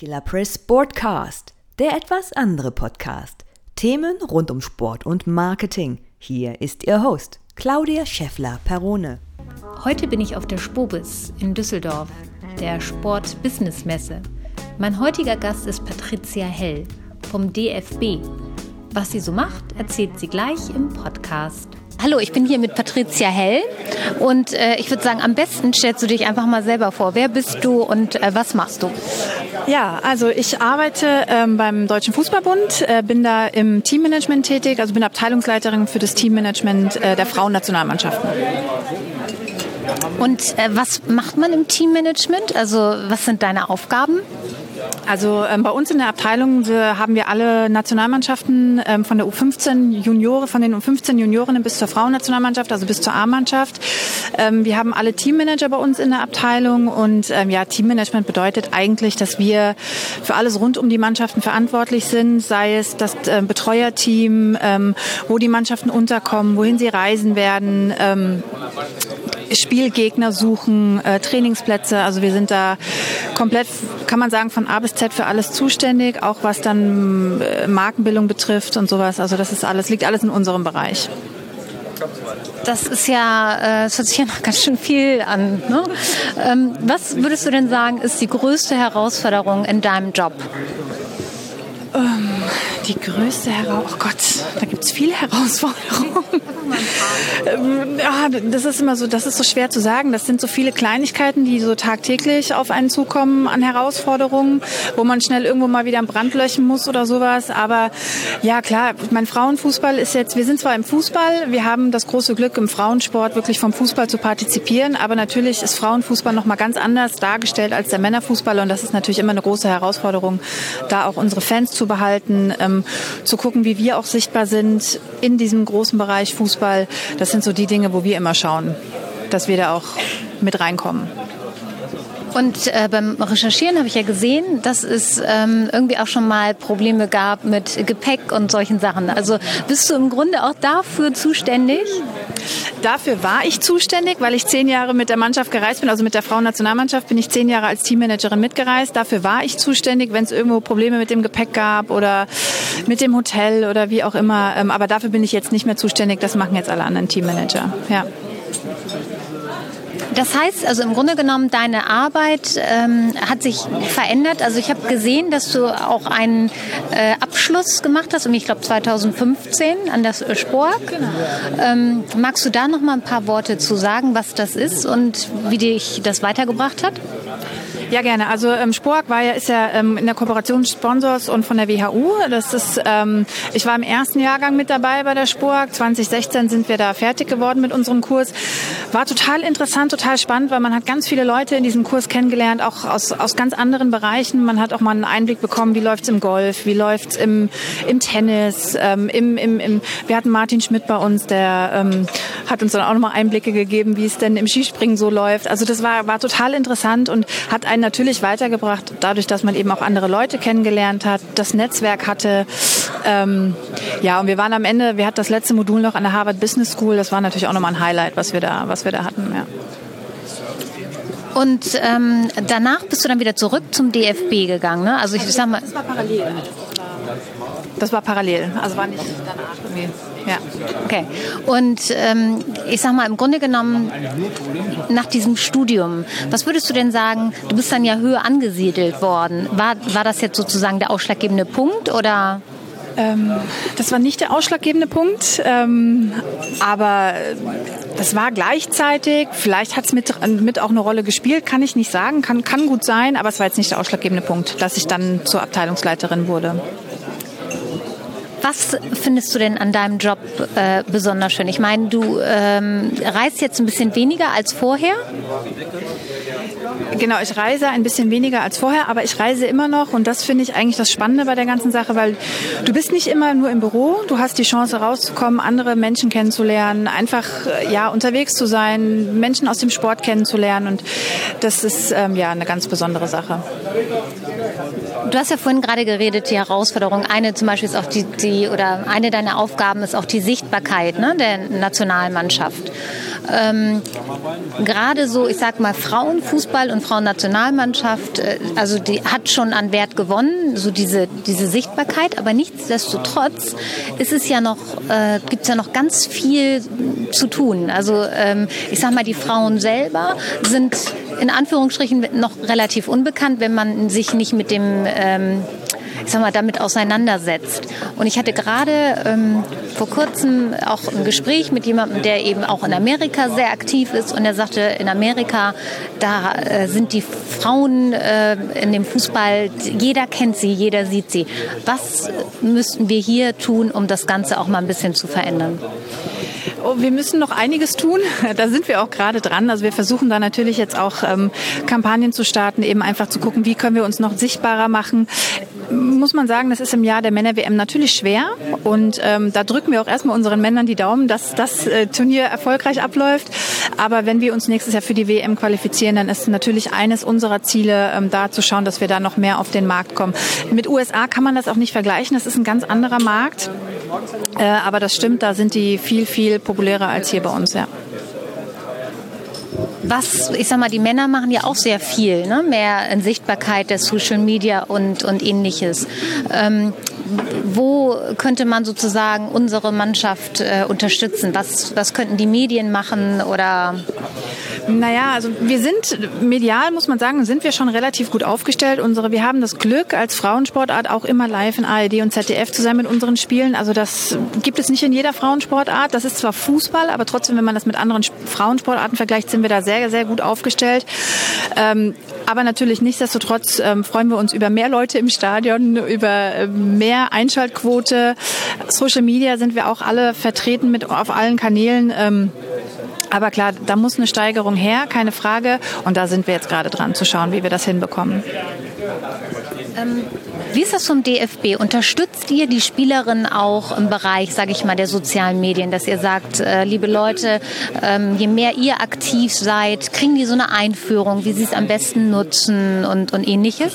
Killer Press Sportcast, der etwas andere Podcast. Themen rund um Sport und Marketing. Hier ist Ihr Host, Claudia Scheffler-Perone. Heute bin ich auf der Spobis in Düsseldorf, der Sport-Business-Messe. Mein heutiger Gast ist Patricia Hell vom DFB. Was sie so macht, erzählt sie gleich im Podcast. Hallo, ich bin hier mit Patricia Hell und äh, ich würde sagen, am besten stellst du dich einfach mal selber vor. Wer bist du und äh, was machst du? Ja, also ich arbeite ähm, beim Deutschen Fußballbund, äh, bin da im Teammanagement tätig, also bin Abteilungsleiterin für das Teammanagement äh, der Frauennationalmannschaften. Und äh, was macht man im Teammanagement? Also was sind deine Aufgaben? Also ähm, bei uns in der Abteilung wir, haben wir alle Nationalmannschaften ähm, von der U15 Juniore, von den U15 Juniorinnen bis zur Frauennationalmannschaft, also bis zur A-Mannschaft. Ähm, wir haben alle Teammanager bei uns in der Abteilung und ähm, ja, Teammanagement bedeutet eigentlich, dass wir für alles rund um die Mannschaften verantwortlich sind, sei es das äh, Betreuerteam, ähm, wo die Mannschaften unterkommen, wohin sie reisen werden, ähm, Spielgegner suchen, äh, Trainingsplätze. Also wir sind da komplett, kann man sagen, von A bis Z für alles zuständig, auch was dann äh, Markenbildung betrifft und sowas. Also das ist alles, liegt alles in unserem Bereich. Das ist ja, äh, das hört sich ja noch ganz schön viel an. Ne? Ähm, was würdest du denn sagen, ist die größte Herausforderung in deinem Job? Ähm, die größte Herausforderung, oh Gott, da gibt es viele Herausforderungen. Ähm, ja, das ist immer so, das ist so schwer zu sagen. Das sind so viele Kleinigkeiten, die so tagtäglich auf einen zukommen an Herausforderungen, wo man schnell irgendwo mal wieder einen Brand löschen muss oder sowas. Aber ja, klar, mein Frauenfußball ist jetzt, wir sind zwar im Fußball, wir haben das große Glück, im Frauensport wirklich vom Fußball zu partizipieren, aber natürlich ist Frauenfußball nochmal ganz anders dargestellt als der Männerfußball und das ist natürlich immer eine große Herausforderung, da auch unsere Fans zu behalten, zu gucken, wie wir auch sichtbar sind in diesem großen Bereich Fußball. Das sind so die Dinge, wo wir immer schauen, dass wir da auch mit reinkommen. Und äh, beim Recherchieren habe ich ja gesehen, dass es ähm, irgendwie auch schon mal Probleme gab mit Gepäck und solchen Sachen. Also bist du im Grunde auch dafür zuständig? Dafür war ich zuständig, weil ich zehn Jahre mit der Mannschaft gereist bin, also mit der Frauennationalmannschaft bin ich zehn Jahre als Teammanagerin mitgereist. Dafür war ich zuständig, wenn es irgendwo Probleme mit dem Gepäck gab oder mit dem Hotel oder wie auch immer. Ähm, aber dafür bin ich jetzt nicht mehr zuständig. Das machen jetzt alle anderen Teammanager. Ja. Das heißt also im Grunde genommen, deine Arbeit ähm, hat sich verändert. Also ich habe gesehen, dass du auch einen äh, Abschluss gemacht hast, ich glaube 2015 an der Spork. Genau. Ähm, magst du da noch mal ein paar Worte zu sagen, was das ist und wie dich das weitergebracht hat? Ja, gerne. Also ähm, Spork war ja, ist ja ähm, in der Kooperation Sponsors und von der WHU. Das ist, ähm, ich war im ersten Jahrgang mit dabei bei der Spork. 2016 sind wir da fertig geworden mit unserem Kurs. War total interessant, total spannend, weil man hat ganz viele Leute in diesem Kurs kennengelernt, auch aus, aus ganz anderen Bereichen. Man hat auch mal einen Einblick bekommen, wie läuft's im Golf, wie läuft's im, im Tennis, ähm, im, im, im, wir hatten Martin Schmidt bei uns, der ähm, hat uns dann auch nochmal Einblicke gegeben, wie es denn im Skispringen so läuft. Also das war, war total interessant und hat einen einen natürlich weitergebracht, dadurch, dass man eben auch andere Leute kennengelernt hat, das Netzwerk hatte. Ähm, ja, und wir waren am Ende, wir hatten das letzte Modul noch an der Harvard Business School. Das war natürlich auch nochmal ein Highlight, was wir da, was wir da hatten. Ja. Und ähm, danach bist du dann wieder zurück zum DFB gegangen, ne? Also ich sag mal. Das war parallel. Das war parallel, also war nicht danach irgendwie. Ja. Okay. Und ähm, ich sag mal, im Grunde genommen, nach diesem Studium, was würdest du denn sagen, du bist dann ja höher angesiedelt worden. War, war das jetzt sozusagen der ausschlaggebende Punkt oder? Ähm, das war nicht der ausschlaggebende Punkt, ähm, aber das war gleichzeitig. Vielleicht hat es mit, mit auch eine Rolle gespielt, kann ich nicht sagen, kann, kann gut sein, aber es war jetzt nicht der ausschlaggebende Punkt, dass ich dann zur Abteilungsleiterin wurde. Was findest du denn an deinem Job äh, besonders schön? Ich meine, du ähm, reist jetzt ein bisschen weniger als vorher. Genau, ich reise ein bisschen weniger als vorher, aber ich reise immer noch und das finde ich eigentlich das Spannende bei der ganzen Sache, weil du bist nicht immer nur im Büro, du hast die Chance rauszukommen, andere Menschen kennenzulernen, einfach äh, ja unterwegs zu sein, Menschen aus dem Sport kennenzulernen und das ist ähm, ja eine ganz besondere Sache. Du hast ja vorhin gerade geredet, die Herausforderung. Eine zum Beispiel ist auch die, die oder eine deiner Aufgaben ist auch die Sichtbarkeit ne, der Nationalmannschaft. Ähm, gerade so, ich sag mal, Frauenfußball und Frauennationalmannschaft, äh, also die hat schon an Wert gewonnen, so diese, diese Sichtbarkeit, aber nichtsdestotrotz ist es ja noch, äh, gibt es ja noch ganz viel zu tun. Also ähm, ich sag mal, die Frauen selber sind in Anführungsstrichen noch relativ unbekannt, wenn man sich nicht mit dem ähm, ich sag mal, damit auseinandersetzt. Und ich hatte gerade ähm, vor kurzem auch ein Gespräch mit jemandem, der eben auch in Amerika sehr aktiv ist und er sagte, in Amerika, da äh, sind die Frauen äh, in dem Fußball, jeder kennt sie, jeder sieht sie. Was müssten wir hier tun, um das Ganze auch mal ein bisschen zu verändern? Oh, wir müssen noch einiges tun. Da sind wir auch gerade dran. Also wir versuchen da natürlich jetzt auch ähm, Kampagnen zu starten, eben einfach zu gucken, wie können wir uns noch sichtbarer machen. Muss man sagen, das ist im Jahr der Männer-WM natürlich schwer. Und ähm, da drücken wir auch erstmal unseren Männern die Daumen, dass das äh, Turnier erfolgreich abläuft. Aber wenn wir uns nächstes Jahr für die WM qualifizieren, dann ist natürlich eines unserer Ziele, ähm, da zu schauen, dass wir da noch mehr auf den Markt kommen. Mit USA kann man das auch nicht vergleichen. Das ist ein ganz anderer Markt. Äh, aber das stimmt, da sind die viel, viel populärer als hier bei uns, ja. Was, ich sag mal, die Männer machen ja auch sehr viel, ne? mehr in Sichtbarkeit der Social Media und, und ähnliches. Ähm, wo könnte man sozusagen unsere Mannschaft äh, unterstützen? Was, was könnten die Medien machen oder? Naja, also wir sind medial, muss man sagen, sind wir schon relativ gut aufgestellt. Unsere, wir haben das Glück, als Frauensportart auch immer live in ARD und ZDF zu sein mit unseren Spielen. Also das gibt es nicht in jeder Frauensportart. Das ist zwar Fußball, aber trotzdem, wenn man das mit anderen Frauensportarten vergleicht, sind wir da sehr, sehr gut aufgestellt. Ähm, aber natürlich nichtsdestotrotz ähm, freuen wir uns über mehr Leute im Stadion, über äh, mehr Einschaltquote. Social Media sind wir auch alle vertreten mit auf allen Kanälen. Ähm, aber klar, da muss eine Steigerung her, keine Frage. Und da sind wir jetzt gerade dran zu schauen, wie wir das hinbekommen. Ähm, wie ist das vom DFB? Unterstützt ihr die Spielerin auch im Bereich, sage ich mal, der sozialen Medien, dass ihr sagt, äh, liebe Leute, ähm, je mehr ihr aktiv seid, kriegen die so eine Einführung, wie sie es am besten nutzen und, und ähnliches?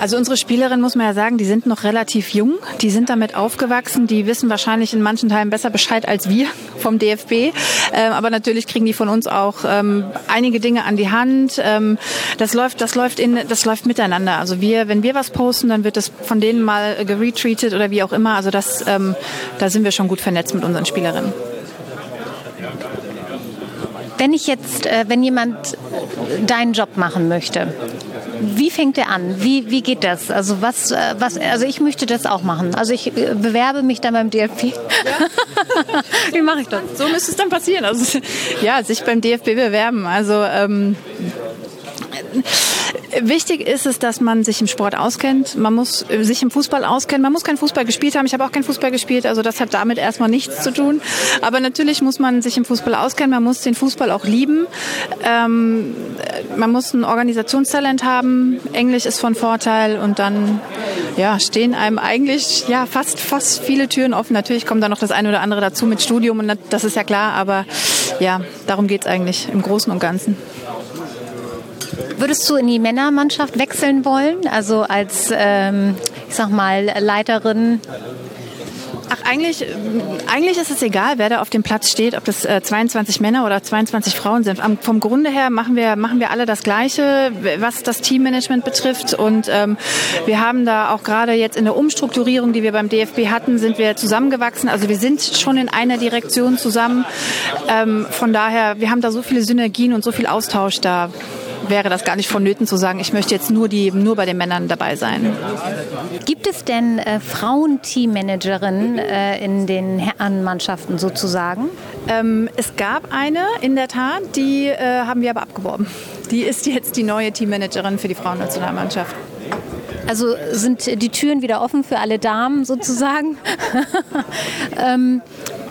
Also unsere Spielerinnen, muss man ja sagen, die sind noch relativ jung, die sind damit aufgewachsen, die wissen wahrscheinlich in manchen Teilen besser Bescheid als wir vom DFB. Ähm, aber natürlich kriegen die von uns auch ähm, einige Dinge an die Hand. Ähm, das läuft, das läuft in, das läuft miteinander. Also wir, wenn wir was posten, dann wird das von denen mal geretweetet oder wie auch immer. Also das, ähm, da sind wir schon gut vernetzt mit unseren Spielerinnen. Wenn ich jetzt, äh, wenn jemand deinen Job machen möchte, wie fängt er an? Wie, wie geht das? Also was, äh, was, also ich möchte das auch machen. Also ich äh, bewerbe mich dann beim DFB. Ja. wie mache ich das? So müsste es dann passieren. Also ja, sich beim DFB bewerben. Also ähm, Wichtig ist es, dass man sich im Sport auskennt. Man muss äh, sich im Fußball auskennen. Man muss keinen Fußball gespielt haben. Ich habe auch keinen Fußball gespielt, also das hat damit erstmal nichts zu tun. Aber natürlich muss man sich im Fußball auskennen. Man muss den Fußball auch lieben. Ähm, man muss ein Organisationstalent haben. Englisch ist von Vorteil und dann ja, stehen einem eigentlich ja fast fast viele Türen offen. Natürlich kommt da noch das eine oder andere dazu mit Studium und das ist ja klar. Aber ja, darum geht es eigentlich im Großen und Ganzen. Würdest du in die Männermannschaft wechseln wollen? Also als, ähm, ich sag mal, Leiterin Ach, eigentlich, eigentlich ist es egal, wer da auf dem Platz steht, ob das äh, 22 Männer oder 22 Frauen sind. Am, vom Grunde her machen wir, machen wir alle das Gleiche, was das Teammanagement betrifft. Und ähm, wir haben da auch gerade jetzt in der Umstrukturierung, die wir beim DFB hatten, sind wir zusammengewachsen. Also wir sind schon in einer Direktion zusammen. Ähm, von daher, wir haben da so viele Synergien und so viel Austausch da wäre das gar nicht vonnöten zu sagen, ich möchte jetzt nur, die, nur bei den Männern dabei sein. Gibt es denn äh, Frauen-Teammanagerinnen äh, in den Herrenmannschaften sozusagen? Ähm, es gab eine, in der Tat, die äh, haben wir aber abgeworben. Die ist jetzt die neue Teammanagerin für die Frauennationalmannschaft. Also sind die Türen wieder offen für alle Damen sozusagen? ähm,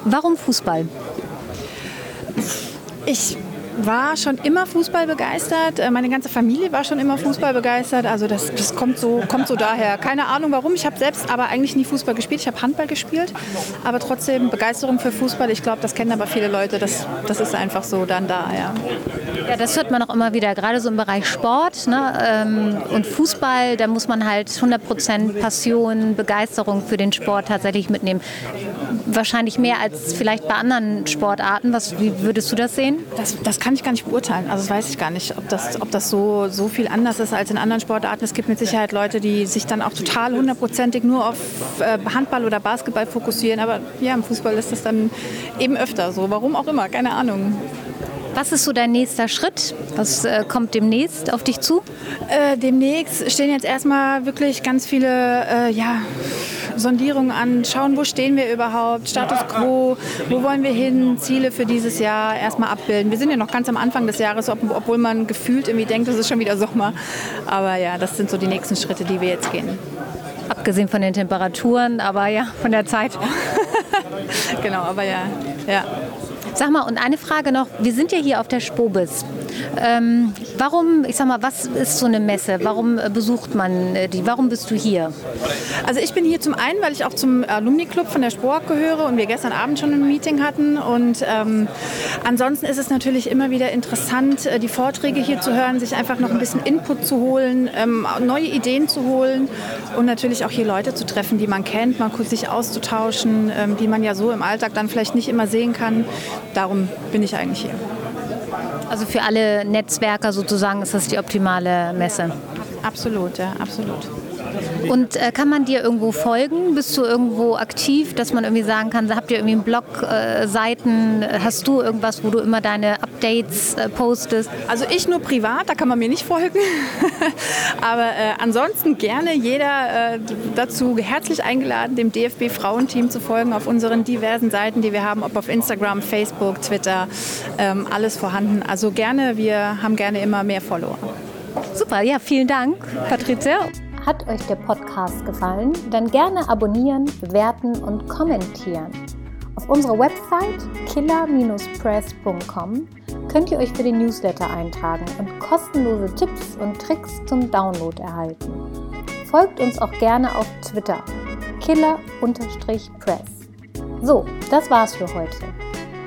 warum Fußball? Ich war schon immer Fußball begeistert. Äh, meine ganze Familie war schon immer Fußball begeistert. Also das, das kommt, so, kommt so daher. Keine Ahnung warum. Ich habe selbst aber eigentlich nie Fußball gespielt. Ich habe Handball gespielt. Aber trotzdem Begeisterung für Fußball. Ich glaube, das kennen aber viele Leute. Das, das ist einfach so dann da, ja. Ja, das hört man auch immer wieder, gerade so im Bereich Sport ne? Ähm, und Fußball, da muss man halt 100% Passion, Begeisterung für den Sport tatsächlich mitnehmen. Wahrscheinlich mehr als vielleicht bei anderen Sportarten. Was, wie würdest du das sehen? Das, das kann ich gar nicht beurteilen. Also das weiß ich gar nicht, ob das, ob das so, so viel anders ist als in anderen Sportarten. Es gibt mit Sicherheit Leute, die sich dann auch total hundertprozentig nur auf äh, Handball oder Basketball fokussieren. Aber ja, im Fußball ist das dann eben öfter so. Warum auch immer, keine Ahnung. Was ist so dein nächster Schritt? Was äh, kommt demnächst auf dich zu? Äh, demnächst stehen jetzt erstmal wirklich ganz viele äh, ja, Sondierungen an. Schauen, wo stehen wir überhaupt? Status quo? Wo wollen wir hin? Ziele für dieses Jahr erstmal abbilden. Wir sind ja noch ganz am Anfang des Jahres, obwohl man gefühlt irgendwie denkt, es ist schon wieder Sommer. Aber ja, das sind so die nächsten Schritte, die wir jetzt gehen. Abgesehen von den Temperaturen, aber ja, von der Zeit. genau, aber ja, ja. Sag mal, und eine Frage noch. Wir sind ja hier auf der Spobis. Ähm, warum, ich sag mal, was ist so eine Messe? Warum äh, besucht man äh, die? Warum bist du hier? Also ich bin hier zum einen, weil ich auch zum Alumni-Club von der Spork gehöre und wir gestern Abend schon ein Meeting hatten. Und ähm, ansonsten ist es natürlich immer wieder interessant, äh, die Vorträge hier zu hören, sich einfach noch ein bisschen Input zu holen, ähm, neue Ideen zu holen und natürlich auch hier Leute zu treffen, die man kennt, mal kurz sich auszutauschen, ähm, die man ja so im Alltag dann vielleicht nicht immer sehen kann. Darum bin ich eigentlich hier. Also für alle Netzwerker sozusagen ist das die optimale Messe. Absolut, ja, absolut. Und äh, kann man dir irgendwo folgen? Bist du irgendwo aktiv, dass man irgendwie sagen kann, habt ihr irgendwie einen Blog, äh, Seiten? Hast du irgendwas, wo du immer deine Updates äh, postest? Also ich nur privat, da kann man mir nicht folgen. Aber äh, ansonsten gerne jeder äh, dazu herzlich eingeladen, dem DFB Frauenteam zu folgen auf unseren diversen Seiten, die wir haben, ob auf Instagram, Facebook, Twitter, ähm, alles vorhanden. Also gerne, wir haben gerne immer mehr Follower. Super, ja, vielen Dank, Patricia. Hat euch der Podcast gefallen? Dann gerne abonnieren, bewerten und kommentieren. Auf unserer Website killer-press.com könnt ihr euch für den Newsletter eintragen und kostenlose Tipps und Tricks zum Download erhalten. Folgt uns auch gerne auf Twitter killer-press. So, das war's für heute.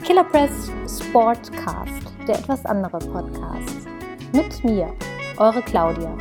Killer Press Sportcast, der etwas andere Podcast. Mit mir, eure Claudia.